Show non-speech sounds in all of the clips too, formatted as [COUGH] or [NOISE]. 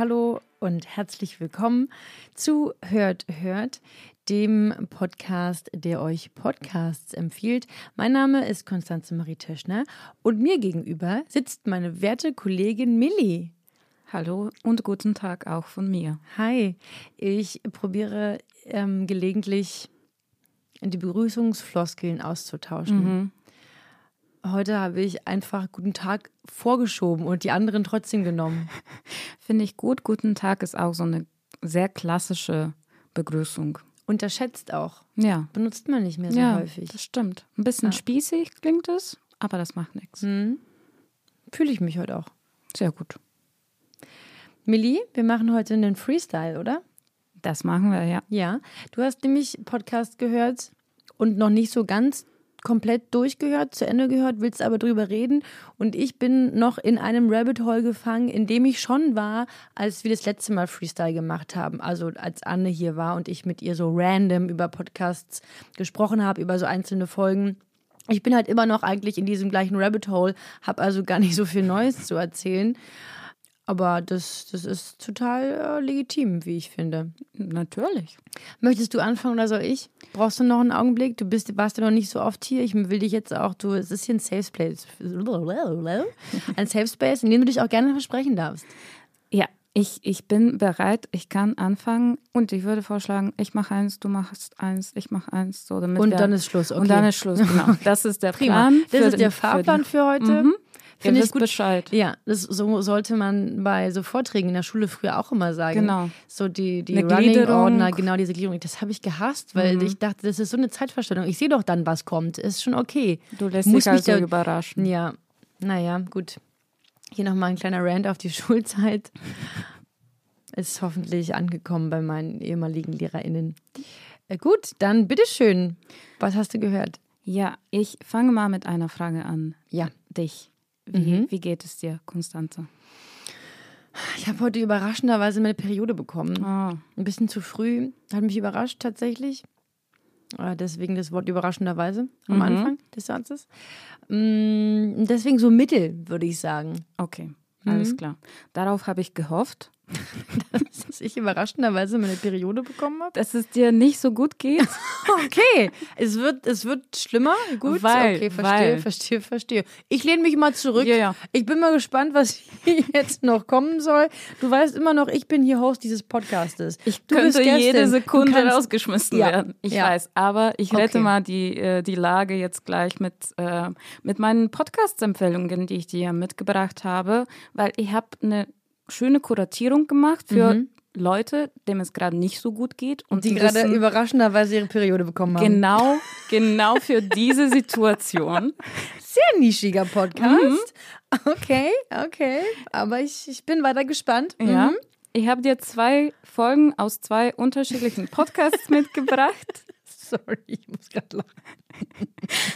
Hallo und herzlich willkommen zu Hört, Hört, dem Podcast, der euch Podcasts empfiehlt. Mein Name ist Konstanze Marie Töschner und mir gegenüber sitzt meine werte Kollegin Millie. Hallo und guten Tag auch von mir. Hi, ich probiere ähm, gelegentlich die Begrüßungsfloskeln auszutauschen. Heute habe ich einfach Guten Tag vorgeschoben und die anderen trotzdem genommen. [LAUGHS] Finde ich gut. Guten Tag ist auch so eine sehr klassische Begrüßung. Unterschätzt auch. Ja, Benutzt man nicht mehr so ja häufig. das stimmt. Ein bisschen Ja. spießig klingt es, aber das macht nichts. Hm. Fühle ich mich heute auch. Sehr gut. Millie, wir machen heute einen Freestyle, oder? Das machen wir, ja. Ja. Du hast nämlich Podcast gehört und noch nicht so ganz komplett durchgehört, zu Ende gehört, willst aber drüber reden. Und ich bin noch in einem Rabbit Hole gefangen, in dem ich schon war, als wir das letzte Mal Freestyle gemacht haben. Also als Anne hier war und ich mit ihr so random über Podcasts gesprochen habe, über so einzelne Folgen. Ich bin halt immer noch eigentlich in diesem gleichen Rabbit Hole, habe also gar nicht so viel Neues zu erzählen. Aber das, das ist total äh, legitim, wie ich finde. Natürlich. Möchtest du anfangen oder soll ich? Brauchst du noch einen Augenblick? Du bist, warst ja noch nicht so oft hier. Ich will dich jetzt auch, du, es ist hier ein Safe Space. Ein Safe Space, in dem du dich auch gerne versprechen darfst. Ja, ich, ich bin bereit. Ich kann anfangen und ich würde vorschlagen, ich mache eins, du machst eins, ich mache eins. So, damit Und wir, dann ist Schluss, okay. Und dann ist Schluss, genau. Das ist der Prima. Plan. Das für ist den- der für Fahrplan den- für heute. Mhm. Ihr Finde ich wisst gut. Bescheid. Ja, das, so sollte man bei so Vorträgen in der Schule früher auch immer sagen. Genau. So die, die Eine Running Gliederung. Ordner, genau diese Gliederung. Das habe ich gehasst, weil ich dachte, das ist so eine Zeitverstellung. Ich sehe doch dann, was kommt. Ist schon okay. Du lässt Muss dich mich also da- überraschen. Ja, naja, gut. Hier nochmal ein kleiner Rant auf die [LAUGHS] Schulzeit. Ist hoffentlich angekommen bei meinen ehemaligen LehrerInnen. Äh, gut, dann bitteschön. Was hast du gehört? Ja, ich fange mal mit einer Frage an. Ja. Dich. Wie, Mhm. wie geht es dir, Konstanze? Ich habe heute überraschenderweise meine Periode bekommen. Ah, Ein bisschen zu früh. Hat mich überrascht tatsächlich. Äh, Deswegen das Wort überraschenderweise am Mhm. Anfang des Satzes. Mm, Deswegen so mittel, würde ich sagen. okay, Mhm. alles klar. Darauf habe ich gehofft, [LAUGHS] Dass ich überraschenderweise meine Periode bekommen habe. dass es dir nicht so gut geht. [LAUGHS] Okay, es wird, es wird schlimmer. Gut, Weil, okay, verstehe, weil. verstehe, verstehe. Ich lehne mich mal zurück. Ja, ja. Ich bin mal gespannt, was hier [LAUGHS] jetzt noch kommen soll. Du weißt immer noch, ich bin hier Host dieses Podcastes. Ich du könnte jede Sekunde kannst- rausgeschmissen Ja, werden. Ich weiß, aber ich rette Okay. mal die, äh, die Lage jetzt gleich mit, äh, mit meinen Podcast-Empfehlungen, die ich dir mitgebracht habe, weil ich habe eine schöne Kuratierung gemacht für Leute, dem es gerade nicht so gut geht und Mhm. Die die gerade wissen, überraschenderweise ihre Periode bekommen haben. genau, genau für diese Situation. Sehr nischiger Podcast. Mhm. Okay, okay. Aber ich, ich bin weiter gespannt. Ja. Mhm. Ich habe dir zwei Folgen aus zwei unterschiedlichen Podcasts [LAUGHS] mitgebracht. Sorry, ich muss gerade lachen.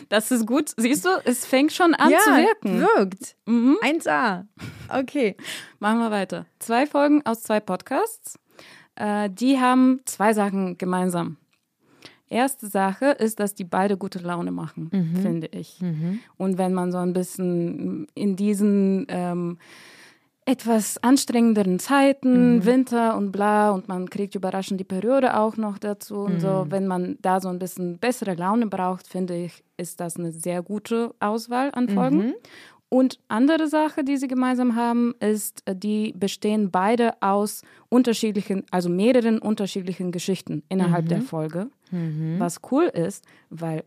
Das ist gut. Siehst du, es fängt schon an ja, zu wirken. wirkt. Mhm. 1A. Okay. Machen wir weiter. Zwei Folgen aus zwei Podcasts. Äh, die haben zwei Sachen gemeinsam. Erste Sache ist, dass die beide gute Laune machen, finde ich. Und wenn man so ein bisschen in diesen ähm, etwas anstrengenderen Zeiten, Winter und bla, und man kriegt überraschend die Periode auch noch dazu und so, wenn man da so ein bisschen bessere Laune braucht, finde ich, ist das eine sehr gute Auswahl an Folgen. Und andere Sache, die sie gemeinsam haben, ist, äh, die bestehen beide aus unterschiedlichen, also mehreren unterschiedlichen Geschichten innerhalb der Folge. Was cool ist, weil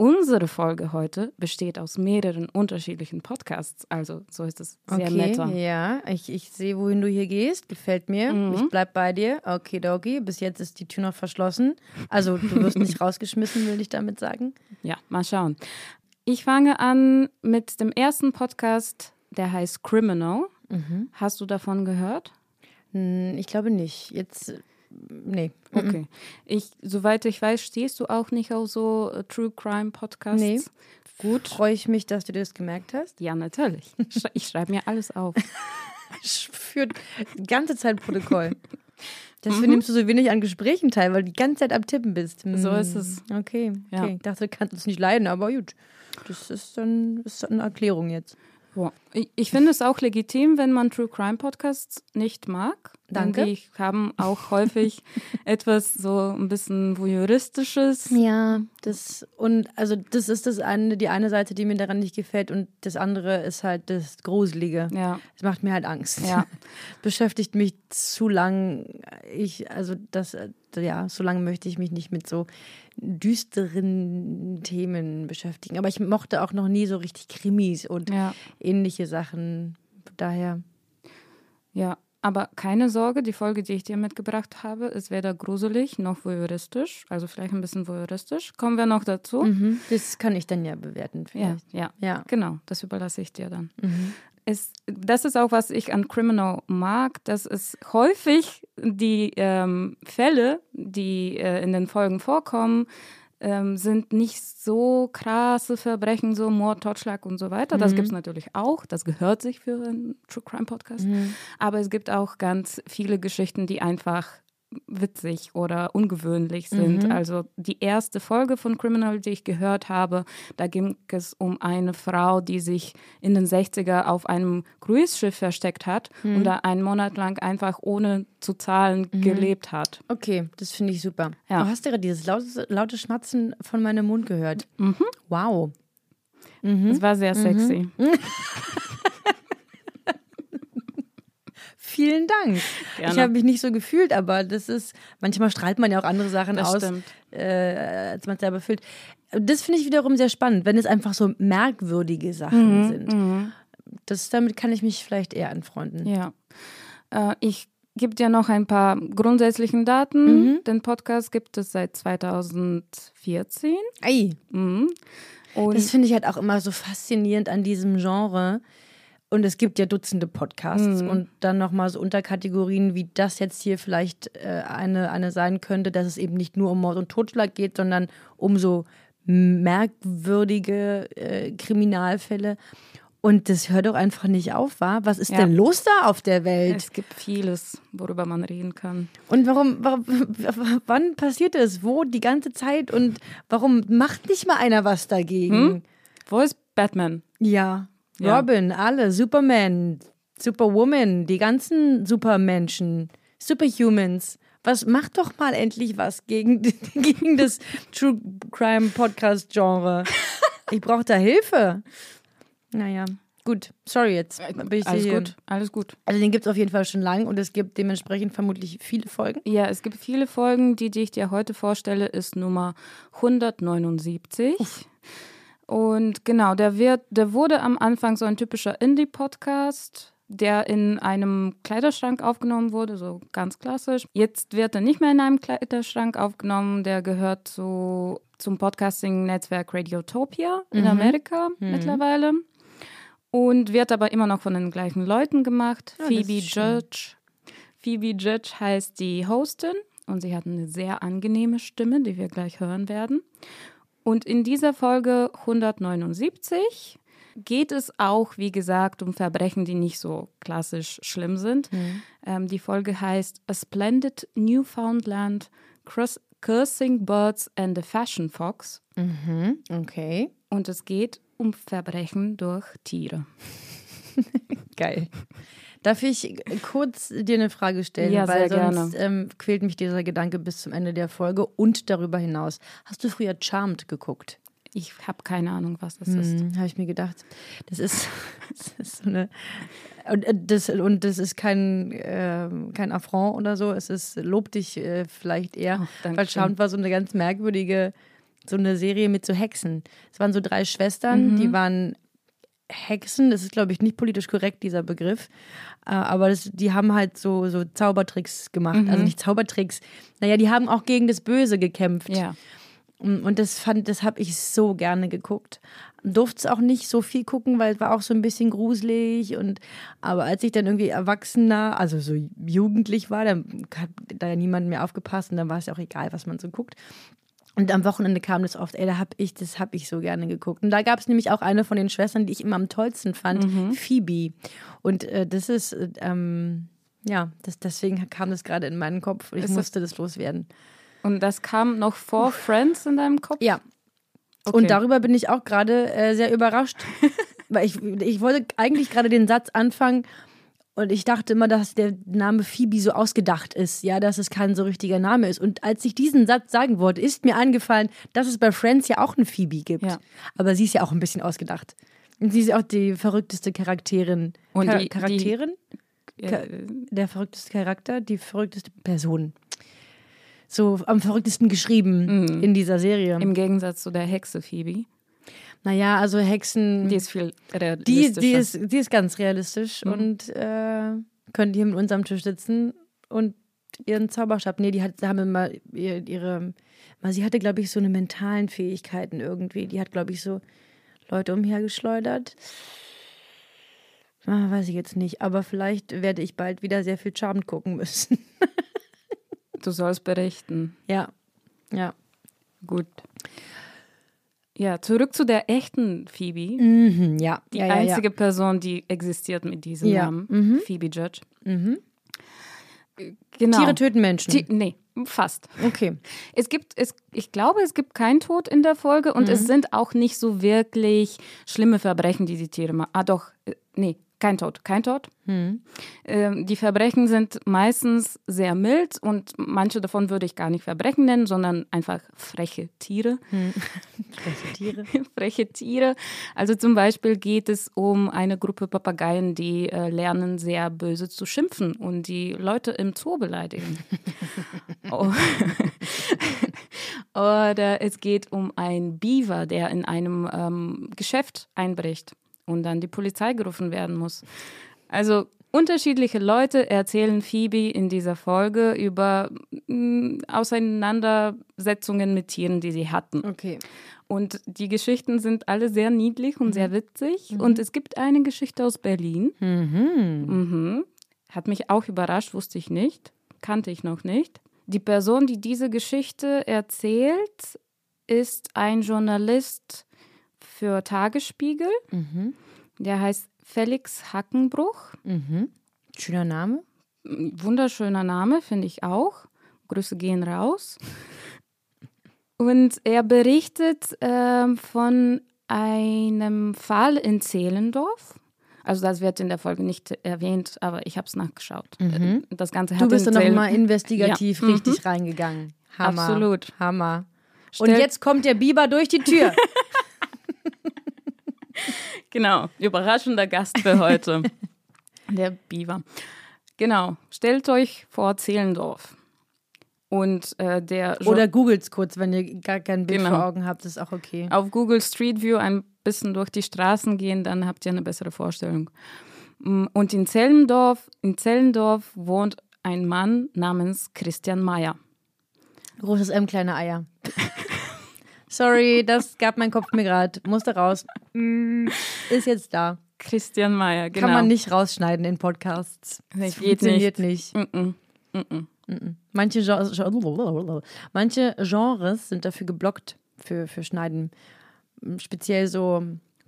unsere Folge heute besteht aus mehreren unterschiedlichen Podcasts. Also so ist es sehr okay, netter. ja, ich, ich sehe, wohin du hier gehst. Gefällt mir. Mhm. Ich bleib bei dir. Okay, Dogi. Bis jetzt ist die Tür noch verschlossen. Also du wirst nicht [LAUGHS] rausgeschmissen, will ich damit sagen. Ja, mal schauen. Ich fange an mit dem ersten Podcast, der heißt Criminal. Hast du davon gehört? Hm, Ich glaube nicht. Jetzt, nee. Okay. Ich, soweit ich weiß, stehst du auch nicht auf so äh, True Crime Podcasts. Nee. Gut. Freue ich mich, dass du das gemerkt hast. Ja, natürlich. Ich schreibe mir alles auf. [LAUGHS] Führt die ganze Zeit Protokoll. [LAUGHS] Deswegen nimmst du so wenig an Gesprächen teil, weil du die ganze Zeit am Tippen bist. Hm. So ist es. Okay, okay. Ja. Ich dachte, du kannst es nicht leiden, aber gut. Das ist dann ist eine Erklärung jetzt. Ja. Ich, finde es auch legitim, wenn man True Crime Podcasts nicht mag. Danke. Die haben auch häufig [LAUGHS] etwas so ein bisschen voyeuristisches. Ja, das und also das ist das eine, die eine Seite, die mir daran nicht gefällt und das andere ist halt das Gruselige. Ja. Es macht mir halt Angst. Ja. [LAUGHS] Beschäftigt mich zu lang. Ich, also das, äh, ja, so lange möchte ich mich nicht mit so düsteren Themen beschäftigen. Aber ich mochte auch noch nie so richtig Krimis und Ja. ähnliche Sachen. Daher. Ja, aber keine Sorge, die Folge, die ich dir mitgebracht habe, ist weder gruselig noch voyeuristisch. Also vielleicht ein bisschen voyeuristisch. Kommen wir noch dazu. Mhm. Das kann ich dann ja bewerten. Ja, Vielleicht. ja, Ja. Genau, das überlasse ich dir dann. Es, das ist auch, was ich an Criminal mag, dass es häufig die ähm, Fälle, die äh, in den Folgen vorkommen, ähm, sind nicht so krasse Verbrechen, so Mord, Totschlag und so weiter. Das gibt es natürlich auch. Das gehört sich für einen True Crime Podcast. Aber es gibt auch ganz viele Geschichten, die einfach witzig oder ungewöhnlich sind. Also die erste Folge von Criminal, die ich gehört habe, da ging es um eine Frau, die sich in den 60er auf einem Cruise-Schiff versteckt hat und da einen Monat lang einfach ohne zu zahlen gelebt hat. Okay, das finde ich super. Ja. Du hast gerade dieses laute, laute Schmatzen von meinem Mund gehört. Wow. Das war sehr sexy. [LAUGHS] Vielen Dank. Gerne. Ich habe mich nicht so gefühlt, aber das ist, manchmal strahlt man ja auch andere Sachen Das aus, äh, als man es selber fühlt. Das finde ich wiederum sehr spannend, wenn es einfach so merkwürdige Sachen sind. Das, damit kann ich mich vielleicht eher anfreunden. Ja. Äh, ich gebe dir noch ein paar grundsätzlichen Daten. Den Podcast gibt es seit 2014. Ei, Mhm. Das finde ich halt auch immer so faszinierend an diesem Genre. Und es gibt ja Dutzende Podcasts und dann nochmal so Unterkategorien, wie das jetzt hier vielleicht äh, eine, eine sein könnte, dass es eben nicht nur um Mord und Totschlag geht, sondern um so merkwürdige äh, Kriminalfälle. Und das hört doch einfach nicht auf, wa? Was ist Ja. denn los da auf der Welt? es gibt vieles, worüber man reden kann. Und warum, warum, wann passiert es? Wo die ganze Zeit? Und warum macht nicht mal einer was dagegen? Wo ist Batman? Ja. Ja. Robin, alle, Superman, Superwoman, die ganzen Supermenschen, Superhumans. Was macht doch mal endlich was gegen, [LAUGHS] gegen das True Crime Podcast Genre? Ich brauche da Hilfe. Naja, gut. Sorry jetzt. Bin ich Alles hier. gut, alles gut. Also den gibt es auf jeden Fall schon lang und es gibt dementsprechend vermutlich viele Folgen. Ja, es gibt viele Folgen. Die, die ich dir heute vorstelle, ist Nummer 179. Und genau, der, wird, der wurde am Anfang so ein typischer Indie-Podcast, der in einem Kleiderschrank aufgenommen wurde, so ganz klassisch. Jetzt wird er nicht mehr in einem Kleiderschrank aufgenommen. Der gehört zu, zum Podcasting-Netzwerk Radiotopia in Amerika mittlerweile. Und wird aber immer noch von den gleichen Leuten gemacht. Das Phoebe. Judge. Phoebe Judge heißt die Hostin und sie hat eine sehr angenehme Stimme, die wir gleich hören werden. Und in dieser Folge 179 geht es auch, wie gesagt, um Verbrechen, die nicht so klassisch schlimm sind. Ähm, die Folge heißt A Splendid Newfoundland Cross Cursing Birds and a Fashion Fox. Okay. Und es geht um Verbrechen durch Tiere. [LAUGHS] Geil. Darf ich kurz dir eine Frage stellen? Ja, Weil sonst Ähm, quält mich dieser Gedanke bis zum Ende der Folge und darüber hinaus. Hast du früher Charmed geguckt? Ich habe keine Ahnung, was das ist. Hm, Habe ich mir gedacht. Das ist, [LAUGHS] das ist so eine. Und äh, das, und das ist kein, ähm, kein Affront oder so. Es ist, lob dich äh, vielleicht eher. Oh, weil. Charmed war so eine ganz merkwürdige, so eine Serie mit so Hexen. Es waren so drei Schwestern, die waren Hexen. Das ist, glaube ich, nicht politisch korrekt, dieser Begriff. Äh, aber das, die haben halt so, so Zaubertricks gemacht. Also nicht Zaubertricks. Naja, die haben auch gegen das Böse gekämpft. Ja. Und das fand, das habe ich so gerne geguckt. Durfte es auch nicht so viel gucken, weil es war auch so ein bisschen gruselig. Und aber als ich dann irgendwie erwachsener, also so jugendlich war, dann hat da ja niemand mehr aufgepasst und dann war es ja auch egal, was man so guckt. Und am Wochenende kam das oft, ey, da hab ich, das habe ich so gerne geguckt. Und da gab es nämlich auch eine von den Schwestern, die ich immer am tollsten fand, Phoebe. Und äh, das ist, äh, ähm, ja, das, deswegen kam das gerade in meinen Kopf. Ich Ist musste das loswerden. Und das kam noch vor Friends in deinem Kopf? Ja. Okay. Und darüber bin ich auch gerade äh, sehr überrascht. [LAUGHS] Weil ich, ich wollte eigentlich gerade den Satz anfangen und ich dachte immer, dass der Name Phoebe so ausgedacht ist, ja, dass es kein so richtiger Name ist. Und als ich diesen Satz sagen wollte, ist mir eingefallen, dass es bei Friends ja auch eine Phoebe gibt. Ja. Aber sie ist ja auch ein bisschen ausgedacht. Und sie ist auch die verrückteste Charakterin. Und Char die- die- Charakterin? Ja, der verrückteste Charakter, die verrückteste Person. So am verrücktesten geschrieben in dieser Serie. Im Gegensatz zu der Hexe Phoebe. Naja, also Hexen, Die ist viel die, realistischer. die, ist, die ist ganz realistisch und äh, können hier mit uns am Tisch sitzen und ihren Zauberstab. Nee, die hat, haben immer ihr- ihre, sie hatte, glaube ich, so eine mentalen Fähigkeiten irgendwie. Die hat, glaube ich, so Leute umhergeschleudert. Ah, weiß ich jetzt nicht, aber vielleicht werde ich bald wieder sehr viel Charmed gucken müssen. [LAUGHS] du sollst berichten. ja, ja. Gut. Ja, zurück zu der echten Phoebe. Mhm, ja. Die ja, ja, einzige Person, die existiert mit diesem Ja. Namen. Phoebe Judge. Mhm. Genau. Tiere töten Menschen. Ti- nee, fast. okay. Es gibt, es, ich glaube, es gibt keinen Tod in der Folge und Mhm. es sind auch nicht so wirklich schlimme Verbrechen, die die Tiere machen. Ah, doch, äh, nee, kein Tod, kein Tod. Mhm. Ähm, die Verbrechen sind meistens sehr mild und manche davon würde ich gar nicht Verbrechen nennen, sondern einfach freche Tiere. [LAUGHS] Freche Tiere. [LAUGHS] freche Tiere. Also zum Beispiel geht es um eine Gruppe Papageien, die äh, lernen sehr böse zu schimpfen und die Leute im Zoo beleidigen. [LAUGHS] oh. Oder es geht um einen Beaver, der in einem ähm, Geschäft einbricht und dann die Polizei gerufen werden muss. Also unterschiedliche Leute erzählen Phoebe in dieser Folge über mm, Auseinandersetzungen mit Tieren, die sie hatten. Okay. Und die Geschichten sind alle sehr niedlich und sehr witzig. Und es gibt eine Geschichte aus Berlin. Mhm. Mhm. Hat mich auch überrascht, wusste ich nicht, kannte ich noch nicht. Die Person, die diese Geschichte erzählt, ist ein Journalist für Tagesspiegel. Mhm. Der heißt Felix Hackenbruch. Mhm. Schöner Name. Wunderschöner Name, finde ich auch. Grüße gehen raus. Und er berichtet ähm, von einem Fall in Zehlendorf. Also das wird in der Folge nicht erwähnt, aber ich habe es nachgeschaut. Äh, Das Ganze hat Du bist in Zell- nochmal investigativ Ja. Mhm. richtig reingegangen. Hammer. Absolut. Hammer. Und Stell- jetzt kommt der Biber durch die Tür. [LAUGHS] Genau, überraschender Gast für heute. [LAUGHS] Der Biber. Genau, stellt euch vor Zehlendorf. Und äh, der Jo- Oder googelt's kurz, wenn ihr gar kein Bild Genau. vor Augen habt, ist auch okay. auf Google Street View ein bisschen durch die Straßen gehen, dann habt ihr eine bessere Vorstellung. Mm, Und in Zellendorf, in Zellendorf wohnt ein Mann namens Christian Mayer. Großes M, kleine Eier. [LAUGHS] Sorry, das gab mein Kopf mir gerade. Musste raus. Mm, Ist jetzt da. Christian Mayer, genau. Kann man nicht rausschneiden in Podcasts. Das funktioniert nicht. Mm -mm. Manche, Gen- manche Genres sind dafür geblockt für, für Schneiden. Speziell so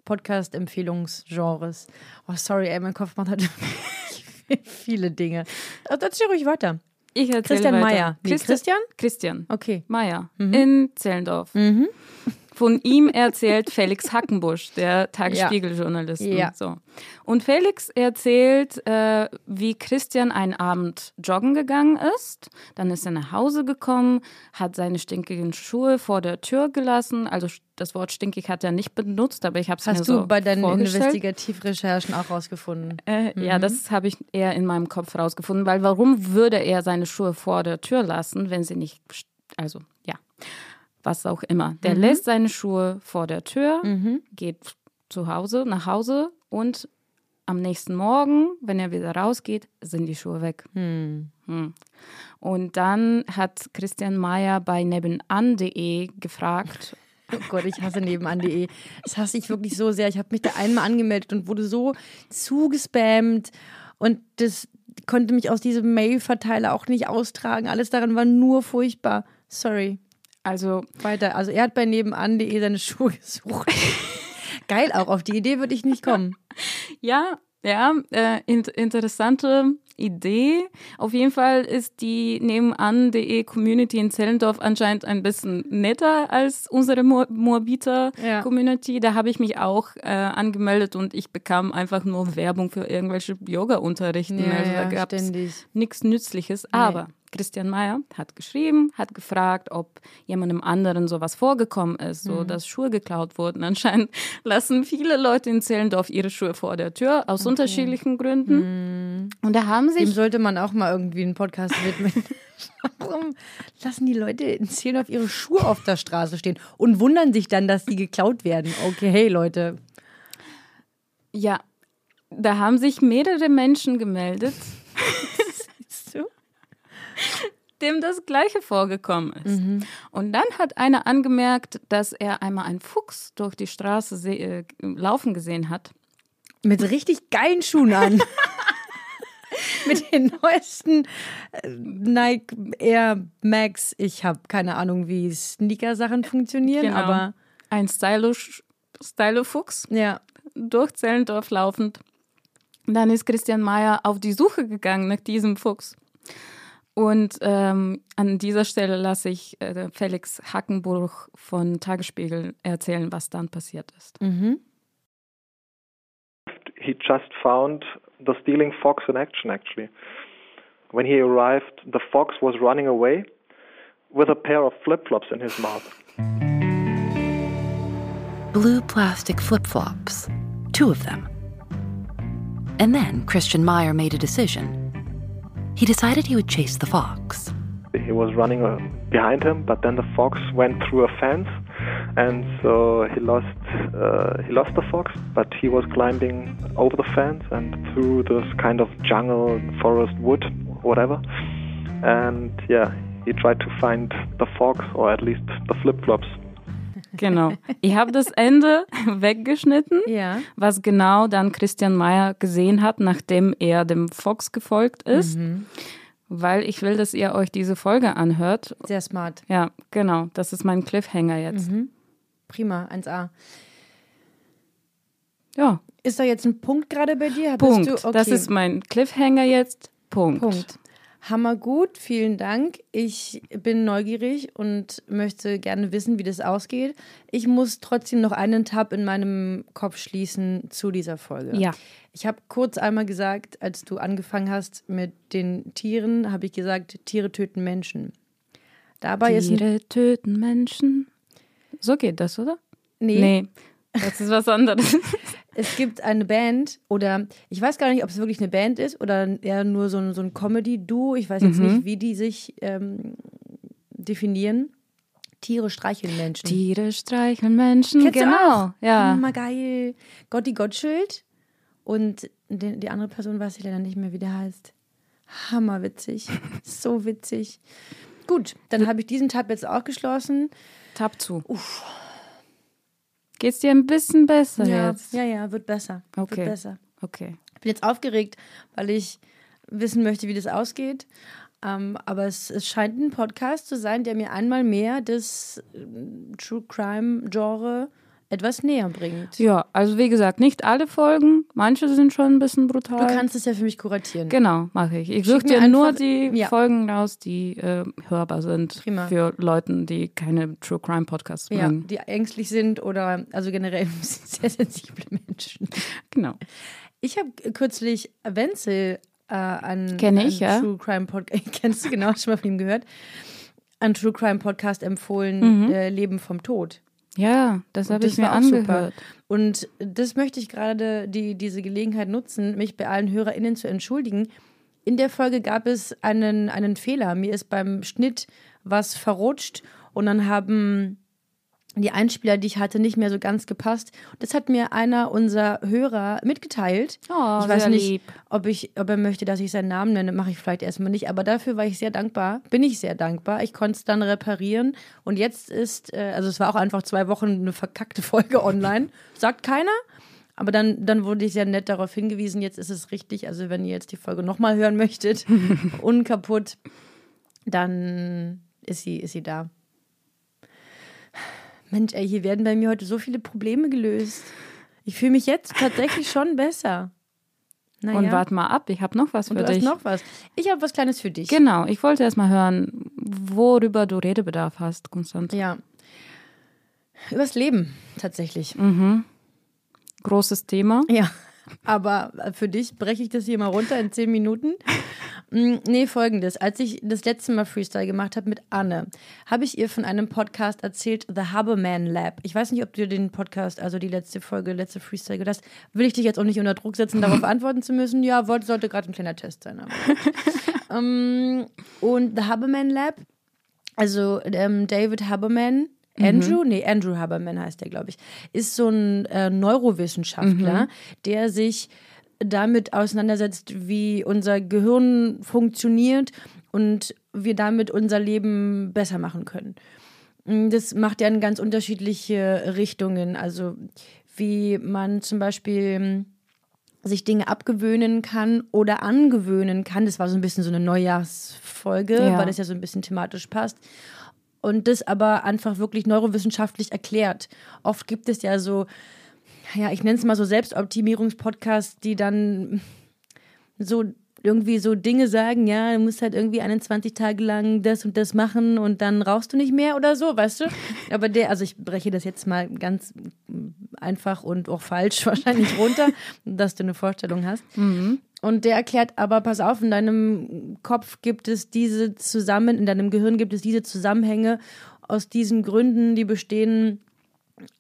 Podcast-Empfehlungsgenres. Oh, sorry, ey, mein Kopf macht halt [LAUGHS] viele Dinge. Erzähl ruhig weiter. Ich erzähle Christian weiter. Mayer. Nee, Christi- Christian? Christian Okay. Mayer in Zellendorf. Von ihm erzählt Felix Hackenbusch, der [LAUGHS] Tagesspiegeljournalist. Ja. So. Und Felix erzählt, äh, wie Christian einen Abend joggen gegangen ist. Dann ist er nach Hause gekommen, hat seine stinkigen Schuhe vor der Tür gelassen. Also das Wort stinkig hat er nicht benutzt, aber ich habe es mir Hast so du bei deinen. Investigativrecherchen auch rausgefunden? Äh, Ja, das habe ich eher in meinem Kopf rausgefunden, weil warum würde er seine Schuhe vor der Tür lassen, wenn sie nicht, also ja, was auch immer. Der lässt seine Schuhe vor der Tür, geht zu Hause, nach Hause und am nächsten Morgen, wenn er wieder rausgeht, sind die Schuhe weg. Hm. Hm. Und dann hat Christian Mayer bei nebenan.de gefragt, Oh Gott, ich hasse nebenan.de. Das hasse ich wirklich so sehr. Ich habe mich da einmal angemeldet und wurde so zugespammt. Und das konnte mich aus diesem Mail-Verteiler auch nicht austragen. Alles daran war nur furchtbar. Sorry. also Weiter. Also er hat bei nebenan.de seine Schuhe gesucht. Geil auch. Auf die Idee würde ich nicht kommen. [LAUGHS] Ja, ja, äh, in interessante Idee. Auf jeden Fall ist die nebenan.de Community in Zellendorf anscheinend ein bisschen netter als unsere Mo Moabiter Ja. Community. Da habe ich mich auch äh, angemeldet und ich bekam einfach nur Werbung für irgendwelche Yoga-Unterrichten. also da gab es nichts Nützliches. Aber Christian Mayer hat geschrieben, hat gefragt, ob jemandem anderen sowas vorgekommen ist, Mhm. so dass Schuhe geklaut wurden. [LAUGHS] Anscheinend lassen viele Leute in Zellendorf ihre Schuhe vor der Tür aus unterschiedlichen Gründen. Und da haben Dem sich sollte man auch mal irgendwie einen Podcast widmen. [LAUGHS] Warum lassen die Leute in Zehn ihre Schuhe auf der Straße stehen und wundern sich dann, dass die geklaut werden? Okay, hey Leute. ja, da haben sich mehrere Menschen gemeldet? [LAUGHS] dem das Gleiche vorgekommen ist. Und dann hat einer angemerkt, dass er einmal einen Fuchs durch die Straße äh, laufen gesehen hat. Mit richtig geilen Schuhen an. [LAUGHS] Mit den neuesten äh, Nike Air Max. Ich habe keine Ahnung, wie Sneaker-Sachen funktionieren, Genau. aber Ein Stylo- Stylo-Fuchs ja. durch Zellendorf laufend. Dann ist Christian Mayer auf die Suche gegangen nach diesem Fuchs. Und ähm, an dieser Stelle lasse ich äh, Felix Hackenburg von Tagesspiegel erzählen, was dann passiert ist. he just found the stealing fox in action actually. When he arrived, the fox was running away with a pair of flip flops in his mouth. blue plastic flip flops, two of them. And then Christian Meyer made a decision. He decided he would chase the fox. He was running uh, behind him, but then the fox went through a fence, and so he lost uh, he lost the fox. But he was climbing over the fence and through this kind of jungle, forest, wood, whatever. And yeah, he tried to find the fox, or at least the flip flops. Genau. Ich habe das Ende weggeschnitten, Ja. was genau dann Christian Mayer gesehen hat, nachdem er dem Fox gefolgt ist. Weil ich will, dass ihr euch diese Folge anhört. Sehr smart. Ja, genau. Das ist mein Cliffhanger jetzt. Prima, 1A. Ja, Ist da jetzt ein Punkt gerade bei dir? Punkt. Okay. Das ist mein Cliffhanger jetzt. Punkt. Punkt. Hammer gut, vielen Dank. Ich bin neugierig und möchte gerne wissen, wie das ausgeht. Ich muss trotzdem noch einen Tab in meinem Kopf schließen zu dieser Folge. Ja. Ich habe kurz einmal gesagt, als du angefangen hast mit den Tieren, habe ich gesagt, Tiere töten Menschen. Dabei Tiere töten Menschen. So geht das, oder? nee, Nee, das ist was anderes. [LAUGHS] es gibt eine Band oder ich weiß gar nicht, ob es wirklich eine Band ist oder eher nur so ein, so ein Comedy-Duo. Ich weiß jetzt Mhm. nicht, wie die sich ähm, definieren. Tiere streicheln Menschen. Tiere streicheln Menschen. Kennst du genau. auch? Ja. Hammer geil. Gotti Gottschild und die, die andere Person weiß ich leider nicht mehr, wie der heißt. Hammerwitzig. [LAUGHS] so witzig. Gut, dann habe ich diesen Tab jetzt auch geschlossen. Tab zu. Geht's dir ein bisschen besser Ja, jetzt? ja, ja, wird besser. Okay. Wird besser. Okay. Ich bin jetzt aufgeregt, weil ich wissen möchte, wie das ausgeht. Ähm, aber es, es scheint ein Podcast zu sein, der mir einmal mehr das ähm, True Crime Genre etwas näher bringt. Ja, also wie gesagt, nicht alle Folgen. Manche sind schon ein bisschen brutal. Du kannst es ja für mich kuratieren. Genau, mache ich. Ich suche dir nur die ja. Folgen raus, die äh, hörbar sind Prima. für Leute, die keine True Crime Podcasts Ja, mögen. die ängstlich sind oder also generell [LAUGHS] sehr sensible Menschen. Genau. Ich habe kürzlich Wenzel äh, an, Kenn an ich, ja. True Crime Podcast, [LAUGHS] kennst du genau, schon mal von ihm gehört, an True Crime Podcast empfohlen, äh, Leben vom Tod. Ja, das habe ich mir super. angehört. Und das möchte ich gerade die, diese Gelegenheit nutzen, mich bei allen HörerInnen zu entschuldigen. In der Folge gab es einen, einen Fehler. Mir ist beim Schnitt was verrutscht und dann haben die Einspieler, die ich hatte, nicht mehr so ganz gepasst. Das hat mir einer unserer Hörer mitgeteilt. Oh, ich weiß nicht, lieb. ob, ich, ob er möchte, dass ich seinen Namen nenne. Mache ich vielleicht erstmal nicht. Aber dafür war ich sehr dankbar. Bin ich sehr dankbar. Ich konnte es dann reparieren. Und jetzt ist, äh, also es war auch einfach zwei Wochen eine verkackte Folge online. [LAUGHS] Sagt keiner. Aber dann, dann wurde ich sehr nett darauf hingewiesen, jetzt ist es richtig. Also wenn ihr jetzt die Folge nochmal hören möchtet, [LAUGHS] unkaputt, dann ist sie, ist sie da. Mensch, ey, hier werden bei mir heute so viele Probleme gelöst. Ich fühle mich jetzt tatsächlich schon besser. Naja. Und warte mal ab, ich habe noch was Und für du dich. hast noch was. Ich habe was Kleines für dich. Genau, ich wollte erst mal hören, worüber du Redebedarf hast, Konstanze. ja. Übers Leben, tatsächlich. Großes Thema. Ja. Aber für dich breche ich das hier mal runter in zehn Minuten. Mm, Nee, folgendes. Als ich das letzte Mal Freestyle gemacht habe mit Anne, habe ich ihr von einem Podcast erzählt, The Haberman Lab. Ich weiß nicht, ob du den Podcast, also die letzte Folge, letzte Freestyle gehört hast. Will ich dich jetzt auch nicht unter Druck setzen, darauf [LAUGHS] antworten zu müssen? Ja, wollte, sollte gerade ein kleiner Test sein. Aber. [LAUGHS] ähm, und The Haberman Lab, also ähm, David Haberman, Andrew, nee, Andrew Haberman heißt der, glaube ich, ist so ein äh, Neurowissenschaftler, der sich damit auseinandersetzt, wie unser Gehirn funktioniert und wir damit unser Leben besser machen können. Mm, Das macht er in ganz unterschiedliche Richtungen. Also wie man zum Beispiel mm, sich Dinge abgewöhnen kann oder angewöhnen kann. Das war so ein bisschen so eine Neujahrsfolge, Ja. weil das ja so ein bisschen thematisch passt. Und das aber einfach wirklich neurowissenschaftlich erklärt. Oft gibt es ja so, ja, ich nenne es mal so Selbstoptimierungspodcasts, die dann so irgendwie so Dinge sagen, ja, du musst halt irgendwie 21 Tage lang das und das machen und dann rauchst du nicht mehr oder so, weißt du? [LAUGHS] Aber der, also ich breche das jetzt mal ganz einfach und auch falsch [LAUGHS] wahrscheinlich runter, dass du eine Vorstellung hast. Und der erklärt aber, pass auf, in deinem Kopf gibt es diese zusammen, in deinem Gehirn gibt es diese Zusammenhänge aus diesen Gründen, die bestehen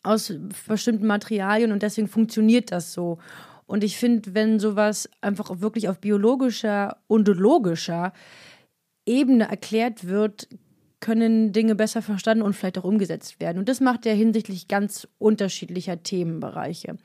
aus bestimmten Materialien und deswegen funktioniert das so. Und ich finde, wenn sowas einfach wirklich auf biologischer und logischer Ebene erklärt wird, können Dinge besser verstanden und vielleicht auch umgesetzt werden. Und das macht er hinsichtlich ganz unterschiedlicher Themenbereiche.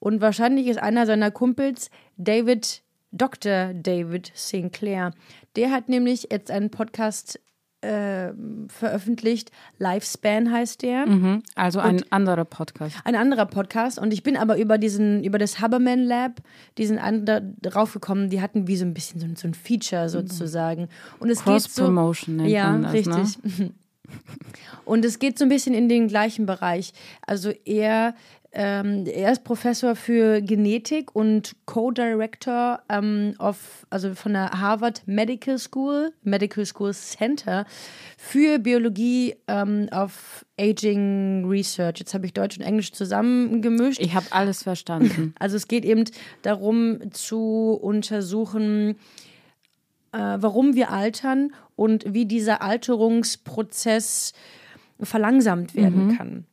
Und wahrscheinlich ist einer seiner Kumpels David, Dr. David Sinclair. Der hat nämlich jetzt einen Podcast äh, veröffentlicht. Lifespan heißt der. Mhm. Also ein anderer Podcast. Ein anderer Podcast. Und ich bin aber über diesen, über das Haberman Lab, diesen anderen draufgekommen, die hatten wie so ein bisschen so, ein- so ein Feature sozusagen. Und es geht so. Cross-Promotion nennt Ja, man das, richtig. Ne? [LAUGHS] Und es geht so ein bisschen in den gleichen Bereich. Also er, ähm, er ist Professor für Genetik und Co-Director ähm, of, also von der Harvard Medical School, Medical School Center für Biologie ähm, auf Aging Research. Jetzt habe ich Deutsch und Englisch zusammengemischt. Ich habe alles verstanden. [LAUGHS] Also es geht eben darum zu untersuchen, äh, warum wir altern und wie dieser Alterungsprozess verlangsamt werden kann.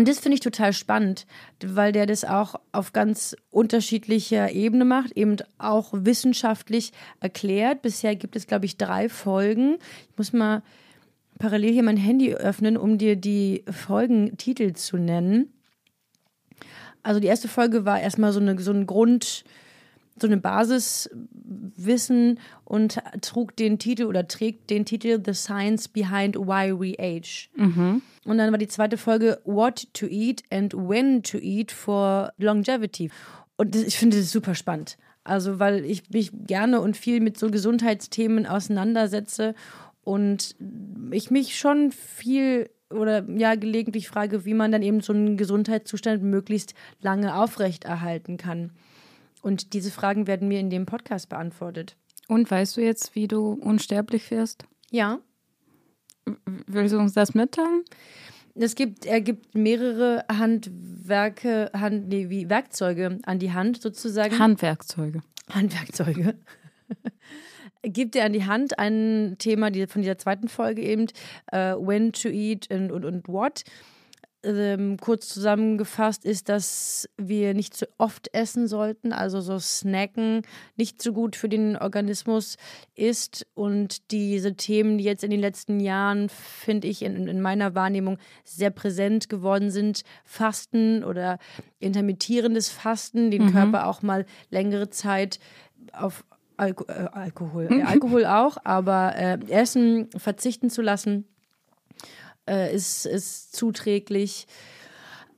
Und das finde ich total spannend, weil der das auch auf ganz unterschiedlicher Ebene macht, eben auch wissenschaftlich erklärt. Bisher gibt es, glaube ich, drei Folgen. Ich muss mal parallel hier mein Handy öffnen, um dir die Folgentitel zu nennen. Also die erste Folge war erstmal so, eine, so ein Grund, so eine Basiswissen und trug den Titel oder trägt den Titel The Science Behind Why We Age. Und dann war die zweite Folge What to Eat and When to Eat for Longevity. Und das, ich finde das super spannend. Also, weil ich mich gerne und viel mit so Gesundheitsthemen auseinandersetze und ich mich schon viel oder ja gelegentlich frage, wie man dann eben so einen Gesundheitszustand möglichst lange aufrechterhalten kann. Und diese Fragen werden mir in dem Podcast beantwortet. Und weißt du jetzt, wie du unsterblich wirst? Ja, Willst du uns das mitteilen? es gibt, er gibt mehrere Handwerke, Hand, nee, wie Werkzeuge an die Hand sozusagen. Handwerkzeuge. Handwerkzeuge. [LAUGHS] Gibt er an die Hand ein Thema die, von dieser zweiten Folge eben, äh, When to Eat and, und, und What. Ähm, kurz zusammengefasst ist, dass wir nicht zu oft essen sollten, also so snacken nicht so gut für den Organismus ist und diese Themen, die jetzt in den letzten Jahren, finde ich, in, in meiner Wahrnehmung sehr präsent geworden sind, Fasten oder intermittierendes Fasten, den Mhm. Körper auch mal längere Zeit auf Alko äh, Alkohol, äh, Alkohol auch, aber äh, Essen verzichten zu lassen, äh, ist, ist zuträglich.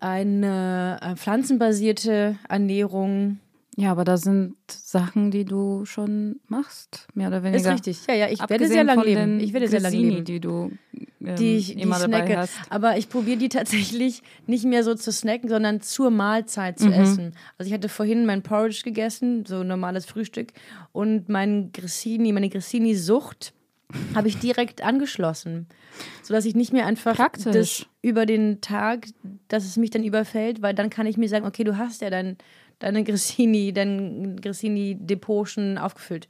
Eine äh, pflanzenbasierte Ernährung Ja, aber das sind Sachen, die du schon machst, mehr oder ist weniger. richtig. Ja, ja, ich werde Abgesehen sehr lange leben. Ich werde sehr lange Grissini, leben. die du ähm, Die ich, die immer ich dabei snacke. hast. Aber ich probiere die [LAUGHS] tatsächlich nicht mehr so zu snacken, sondern zur Mahlzeit Mhm. zu essen. Also ich hatte vorhin mein Porridge gegessen, so normales Frühstück, und mein Grissini, meine Grissini-Sucht habe ich direkt angeschlossen, sodass ich nicht mehr einfach Praktisch. das über den Tag, dass es mich dann überfällt, weil dann kann ich mir sagen, okay, du hast ja dein, deine Grissini, dein Grissini-Depot schon aufgefüllt.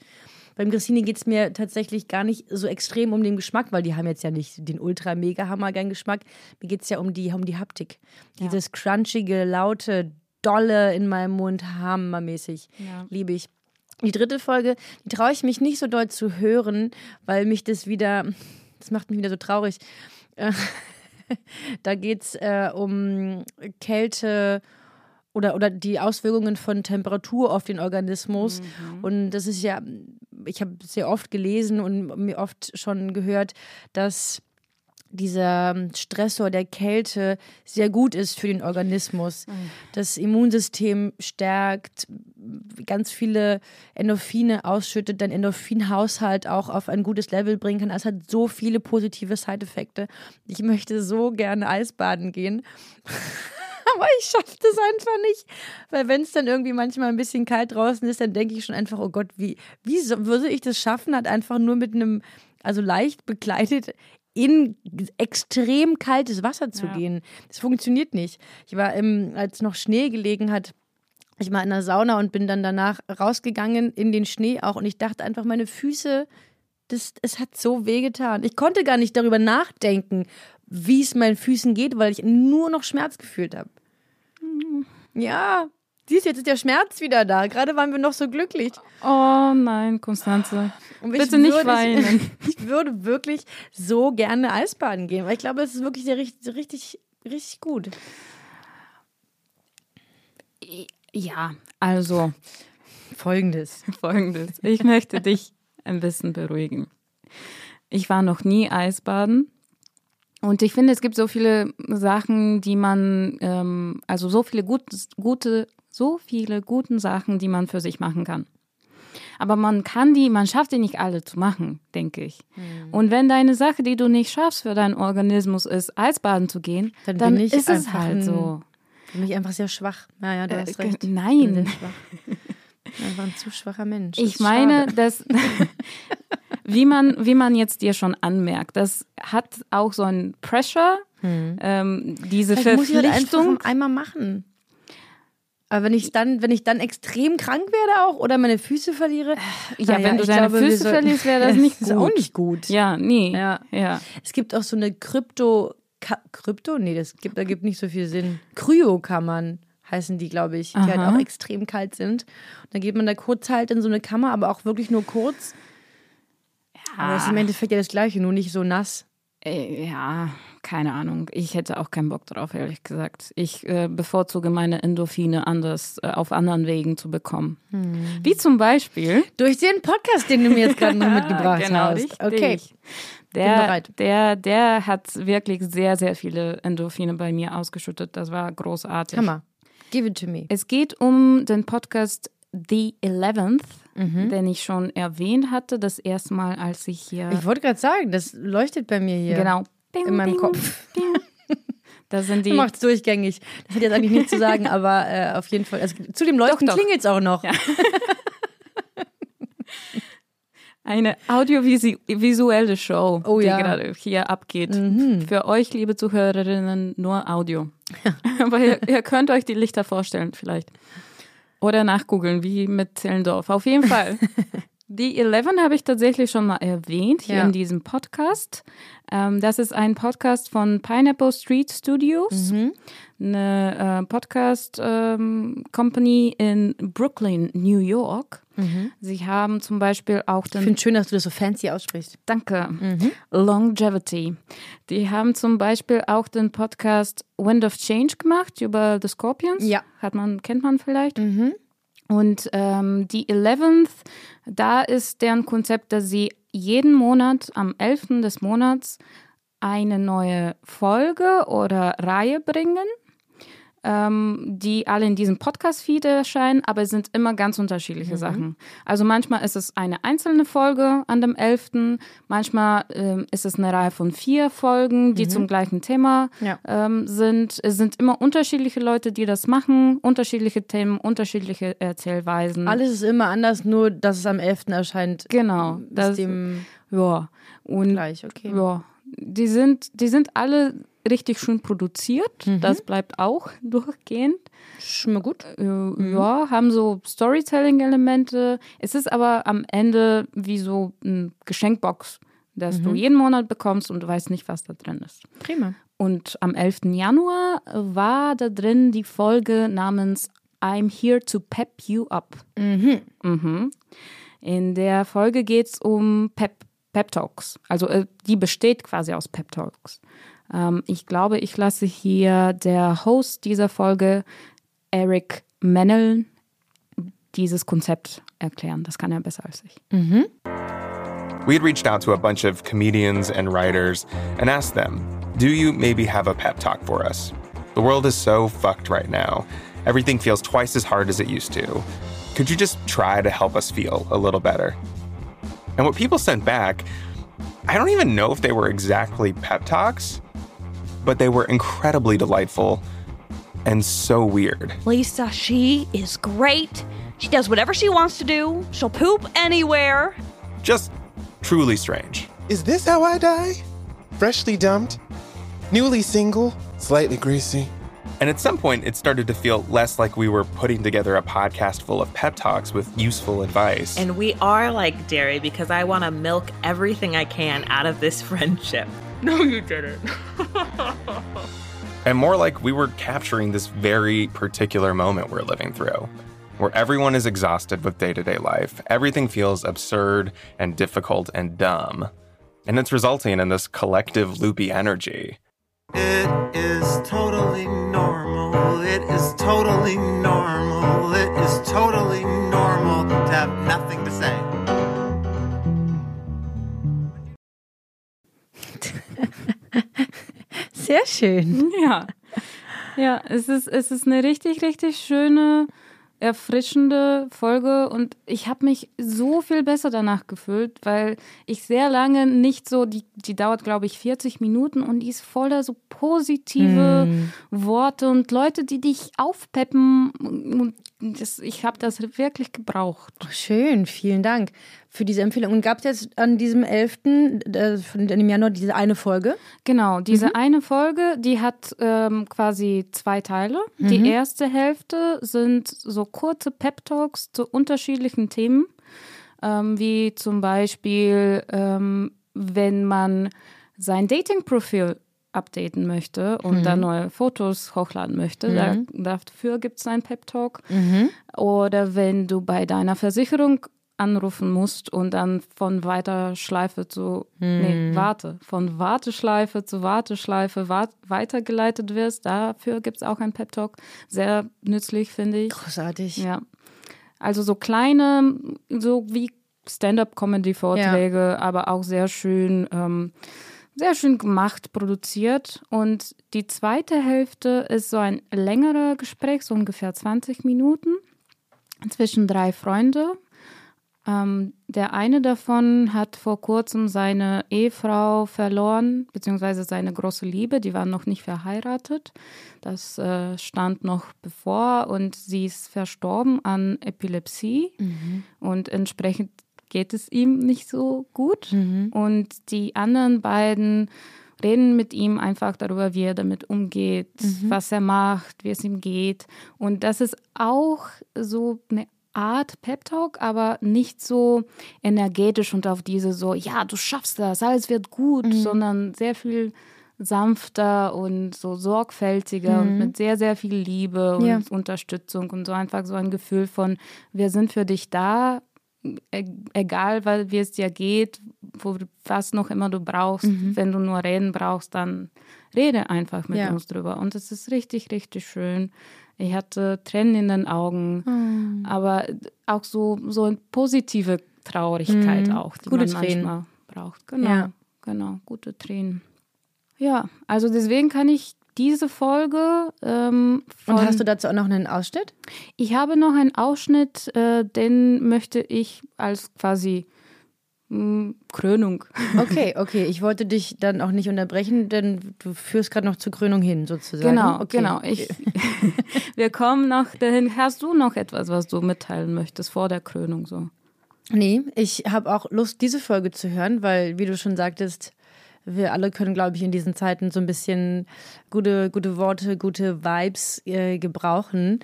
Beim Grissini geht es mir tatsächlich gar nicht so extrem um den Geschmack, weil die haben jetzt ja nicht den ultra mega hammergeilen Geschmack. Mir geht es ja um die, um die Haptik. Dieses crunchige, laute, dolle in meinem Mund, hammermäßig. Ja. Liebe ich. Die dritte Folge, die traue ich mich nicht so doll zu hören, weil mich das wieder, das macht mich wieder so traurig. Äh, [LAUGHS] Da geht es äh, um Kälte oder, oder die Auswirkungen von Temperatur auf den Organismus. Und das ist ja, ich habe sehr oft gelesen und mir oft schon gehört, dass dieser Stressor der Kälte sehr gut ist für den Organismus. Das Immunsystem stärkt, ganz viele Endorphine ausschüttet, dein Endorphinhaushalt auch auf ein gutes Level bringen kann. Es hat so viele positive Side-Effekte. Ich möchte so gerne Eisbaden gehen. [LAUGHS] Aber ich schaffe das einfach nicht. Weil wenn es dann irgendwie manchmal ein bisschen kalt draußen ist, dann denke ich schon einfach, oh Gott, wie, wie so, würde ich das schaffen, hat einfach nur mit einem, also leicht bekleidet, in extrem kaltes Wasser zu Ja. gehen. Das funktioniert nicht. Ich war, im, als noch Schnee gelegen hat, ich war in der Sauna und bin dann danach rausgegangen in den Schnee auch und ich dachte einfach, meine Füße, das, es hat so wehgetan. Ich konnte gar nicht darüber nachdenken, wie es meinen Füßen geht, weil ich nur noch Schmerz gefühlt habe. Ja, siehst du, jetzt ist der Schmerz wieder da. Gerade waren wir noch so glücklich. Oh nein, Konstanze. Bitte nicht würde- weinen. Ich, [LAUGHS] ich würde wirklich so gerne Eisbaden gehen, weil ich glaube, es ist wirklich sehr, richtig, richtig, richtig gut. Ja, also Folgendes. [LAUGHS] folgendes. Ich möchte dich ein bisschen beruhigen. Ich war noch nie Eisbaden. Und ich finde, es gibt so viele Sachen, die man, ähm, also so viele gut, gute, so viele guten Sachen, die man für sich machen kann. Aber man kann die, man schafft die nicht alle zu machen, denke ich. Hm. Und wenn deine Sache, die du nicht schaffst für deinen Organismus, ist, Eisbaden zu gehen, Dann dann, bin ich ist es einfach halt so. Für mich einfach sehr schwach. Naja, du Äh, hast recht. nein. Ich bin schwach. Einfach ein zu schwacher Mensch. Das Ich ist meine, schade. dass [LAUGHS] wie man, wie man jetzt dir schon anmerkt, das hat auch so ein Pressure, ähm, diese Vielleicht muss ich halt Verpflichtung. einfach einmal machen. Aber wenn ich dann, wenn ich dann extrem krank werde auch oder meine Füße verliere, ja, naja, wenn du deine glaube, Füße verlierst, wäre das [LAUGHS] nicht Das gut. ist auch nicht gut. Ja, nee. Ja. ja. Es gibt auch so eine Krypto, Ka Krypto? Nee, das gibt, da gibt nicht so viel Sinn. Kryokammern heißen die, glaube ich, die halt Aha. auch extrem kalt sind. Und dann geht man da kurz halt in so eine Kammer, aber auch wirklich nur kurz. Aber es ist im Endeffekt ja das Gleiche, nur nicht so nass. Ja, keine Ahnung. Ich hätte auch keinen Bock drauf, ehrlich gesagt. Ich äh, bevorzuge meine Endorphine anders, äh, auf anderen Wegen zu bekommen. Hm. Wie zum Beispiel. Durch den Podcast, den du mir jetzt gerade noch [LAUGHS] mitgebracht genau, hast. richtig. Okay. Der. Der, der hat wirklich sehr, sehr viele Endorphine bei mir ausgeschüttet. Das war großartig. Hammer. Give it to me. Es geht um den Podcast The Eleventh, Mhm. den ich schon erwähnt hatte, das erste Mal, als ich hier. Ich wollte gerade sagen, das leuchtet bei mir hier. genau. Ding, In meinem ding, Kopf. ding. [LAUGHS] Da sind die. Macht's durchgängig. Das hat jetzt eigentlich nichts zu sagen, [LAUGHS] aber äh, auf jeden Fall. Also, zu dem Leuchten Doch, doch. klingelt's auch noch. [LAUGHS] Eine audiovisuelle Show, Oh die ja. Mhm. gerade hier abgeht. Für euch, liebe Zuhörerinnen, nur Audio. Aber ihr, ihr könnt euch die Lichter vorstellen, vielleicht. Oder nachgoogeln, wie mit Zellendorf. Auf jeden Fall. [LAUGHS] Die Eleven habe ich tatsächlich schon mal erwähnt hier Ja. in diesem Podcast. Ähm, das ist ein Podcast von Pineapple Street Studios, eine äh, Podcast-Company in Brooklyn, New York. Sie haben zum Beispiel auch Ich den finde schön, dass du das so fancy aussprichst. Danke. Longevity. Die haben zum Beispiel auch den Podcast Wind of Change gemacht über The Scorpions. Ja. Hat man, kennt man vielleicht. Und ähm, die 11th, da ist deren Konzept, dass sie jeden Monat am 11. des Monats eine neue Folge oder Reihe bringen, ähm, die alle in diesem Podcast-Feed erscheinen, aber es sind immer ganz unterschiedliche Sachen. Also manchmal ist es eine einzelne Folge an dem 11., manchmal ähm, ist es eine Reihe von vier Folgen, die zum gleichen Thema Ja. ähm, sind. Es sind immer unterschiedliche Leute, die das machen, unterschiedliche Themen, unterschiedliche Erzählweisen. Alles ist immer anders, nur dass es am 11. erscheint. Genau. Ist Das, dem ja. Und gleich, okay. ja, die sind, die sind alle richtig schön produziert. Das bleibt auch durchgehend. Schon mal gut. Äh, Ja, haben so Storytelling-Elemente. Es ist aber am Ende wie so ein Geschenkbox, das du jeden Monat bekommst und du weißt nicht, was da drin ist. Prima. Und am 11. Januar war da drin die Folge namens I'm Here to Pep You Up. Mhm. In der Folge geht es um Pep, Pep Talks. Also äh, die besteht quasi aus Pep Talks. Ähm, ich glaube, ich lasse hier der Host dieser Folge, Eric Mennel, dieses Konzept erklären. Das kann er besser als ich. We had reached out to a bunch of comedians and writers and asked them, Do you maybe have a pep talk for us? The world is so fucked right now. Everything feels twice as hard as it used to. Could you just try to help us feel a little better? And what people sent back, I don't even know if they were exactly pep talks, but they were incredibly delightful and so weird. Lisa, she is great. She does whatever she wants to do. She'll poop anywhere. Just truly strange. Is this how I die? Freshly dumped, newly single, slightly greasy. And at some point, it started to feel less like we were putting together a podcast full of pep talks with useful advice. And we are like dairy because I want to milk everything I can out of this [LAUGHS] friendship. No, you didn't. [LAUGHS] and more like we were capturing this very particular moment we're living through, where everyone is exhausted with day to day life. Everything feels absurd and difficult and dumb. And it's resulting in this collective loopy energy. It is totally normal. It is totally normal. It is totally normal to have nothing to say. Sehr schön. Ja. Ja, es ist, es ist eine richtig, richtig schöne, erfrischende Folge und ich habe mich so viel besser danach gefühlt, weil ich sehr lange nicht so, die, die dauert glaube ich 40 Minuten und die ist voller so positive Worte und Leute, die dich aufpeppen und das, ich habe das wirklich gebraucht. Schön, vielen Dank für diese Empfehlung. Und gab es jetzt an diesem 11. Äh, von dem Januar diese eine Folge? Genau, diese eine Folge, die hat ähm, quasi zwei Teile. Die erste Hälfte sind so kurze Pep-Talks zu unterschiedlichen Themen, ähm, wie zum Beispiel, ähm, wenn man sein Dating-Profil updaten möchte und da neue Fotos hochladen möchte. Da, dafür gibt es einen Pep-Talk. Oder wenn du bei deiner Versicherung anrufen musst und dann von Weiterschleife zu, nee, warte, von Warteschleife zu Warteschleife wa weitergeleitet wirst, dafür gibt es auch einen Pep-Talk. Sehr nützlich, finde ich. Großartig. Ja. Also so kleine, so wie Stand-up-Comedy-Vorträge, aber auch sehr schön, ähm, sehr schön gemacht, produziert. Und die zweite Hälfte ist so ein längerer Gespräch, so ungefähr 20 Minuten, zwischen drei Freunde. Ähm, der eine davon hat vor kurzem seine Ehefrau verloren, beziehungsweise seine große Liebe, die waren noch nicht verheiratet. Das äh, stand noch bevor und sie ist verstorben an Epilepsie und entsprechend geht es ihm nicht so gut. Und die anderen beiden reden mit ihm einfach darüber, wie er damit umgeht, was er macht, wie es ihm geht. Und das ist auch so eine Art Pep Talk, aber nicht so energetisch und auf diese so, ja, du schaffst das, alles wird gut, Mhm. sondern sehr viel sanfter und so sorgfältiger und mit sehr, sehr viel Liebe und Mhm. Ja. Unterstützung und so einfach so ein Gefühl von, wir sind für dich da, egal weil, wie es dir geht, wo, was noch immer du brauchst. Wenn du nur reden brauchst, dann rede einfach mit Mhm. Ja. uns drüber. Und es ist richtig, richtig schön. Ich hatte Tränen in den Augen, Mhm. aber auch so, so eine positive Traurigkeit auch, die Mhm. Gute man Tränen. manchmal braucht. Genau, Ja. genau, gute Tränen. Ja, also deswegen kann ich diese Folge ähm. Und hast du dazu auch noch einen Ausschnitt? Ich habe noch einen Ausschnitt, äh, den möchte ich als quasi mh, Krönung. [LAUGHS] Okay, okay. Ich wollte dich dann auch nicht unterbrechen, denn du führst gerade noch zur Krönung hin, sozusagen. Genau, okay. genau. Ich, [LAUGHS] wir kommen noch dahin. Hast du noch etwas, was du mitteilen möchtest vor der Krönung so? Nee, ich habe auch Lust, diese Folge zu hören, weil, wie du schon sagtest, wir alle können, glaube ich, in diesen Zeiten so ein bisschen gute, gute Worte, gute Vibes äh, gebrauchen.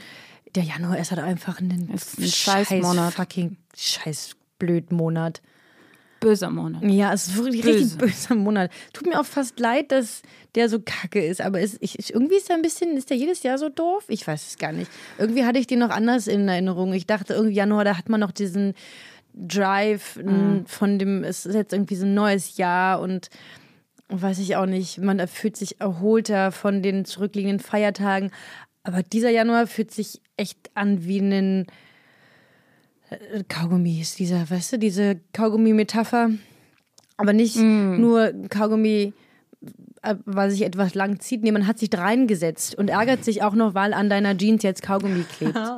Der Januar ist halt einfach ein, Es ist ein Scheißmonat. fucking scheiß blöd Monat. Böser Monat. Ja, es ist wirklich Böse. richtig böser Monat. Tut mir auch fast leid, dass der so kacke ist, aber es, ich, irgendwie ist er ein bisschen, ist der jedes Jahr so doof? Ich weiß es gar nicht. Irgendwie hatte ich den noch anders in Erinnerung. Ich dachte irgendwie Januar, da hat man noch diesen Drive n, von dem, es ist jetzt irgendwie so ein neues Jahr und weiß ich auch nicht, man fühlt sich erholter von den zurückliegenden Feiertagen. Aber dieser Januar fühlt sich echt an wie ein äh, Kaugummi, ist dieser, weißt du, diese Kaugummi-Metapher. Aber nicht nur Kaugummi, äh, weil sich etwas lang zieht. Nee, man hat sich reingesetzt und ärgert sich auch noch, weil an deiner Jeans jetzt Kaugummi klebt. [LAUGHS]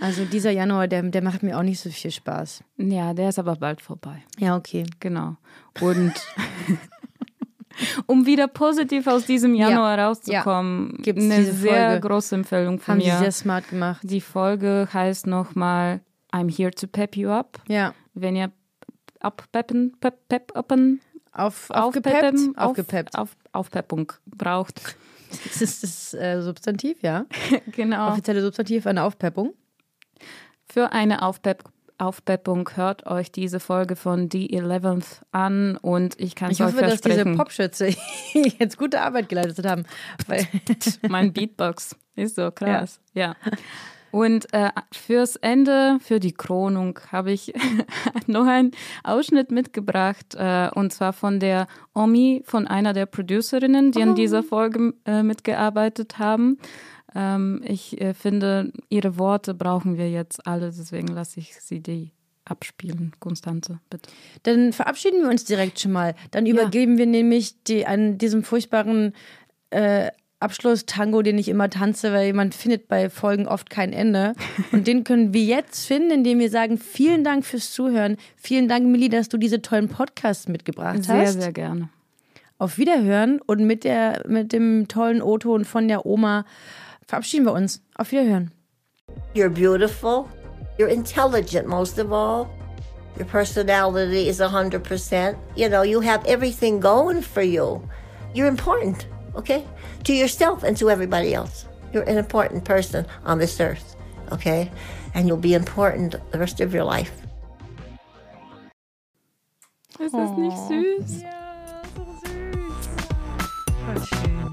Also dieser Januar, der, der macht mir auch nicht so viel Spaß. Ja, der ist aber bald vorbei. Ja, okay. Genau. Und [LAUGHS] um wieder positiv aus diesem Januar rauszukommen, Gibt's eine diese sehr Folge. große Empfehlung von Haben sie mir. sehr smart gemacht. Die Folge heißt nochmal I'm here to pep you up. Ja. Wenn ihr abpeppen, pep, pep, uppen, Auf, aufgepeppt? aufpeppen, auf- Aufgepeppt. Auf, Aufpeppung braucht. Das ist das äh, Substantiv, ja. [LAUGHS] genau. Offizielle Substantiv, eine Aufpeppung. Für eine Aufpepp Aufpeppung hört euch diese Folge von The Eleventh an und ich kann es Ich euch hoffe, dass diese versprechen. Popschütze [LAUGHS] jetzt gute Arbeit geleistet haben. Weil [LAUGHS] mein Beatbox ist so krass. Ja. Und äh, fürs Ende, für die Krönung, habe ich [LAUGHS] noch einen Ausschnitt mitgebracht, äh, und zwar von der Omi, von einer der Producerinnen, die an dieser Folge äh, mitgearbeitet haben. Ähm, ich äh, finde, ihre Worte brauchen wir jetzt alle, deswegen lasse ich sie die abspielen. Konstanze, bitte. Dann verabschieden wir uns direkt schon mal. Dann übergeben wir nämlich die, an diesem furchtbaren äh, Abschlusstango, den ich immer tanze, weil man findet bei Folgen oft kein Ende. [LAUGHS] Und den können wir jetzt finden, indem wir sagen, vielen Dank fürs Zuhören. Vielen Dank, Millie, dass du diese tollen Podcasts mitgebracht Sehr, hast. sehr gerne. Auf Wiederhören und mit, der, mit dem tollen O-Ton von der Oma verabschieden wir uns. Auf Wiederhören. You're beautiful. You're intelligent, most of all. Your personality is 100%. You know, you have everything going for you. You're important, okay? To yourself and to everybody else. You're an important person on this earth, okay? And you'll be important the rest of your life. Ist das nicht süß? Voll schön.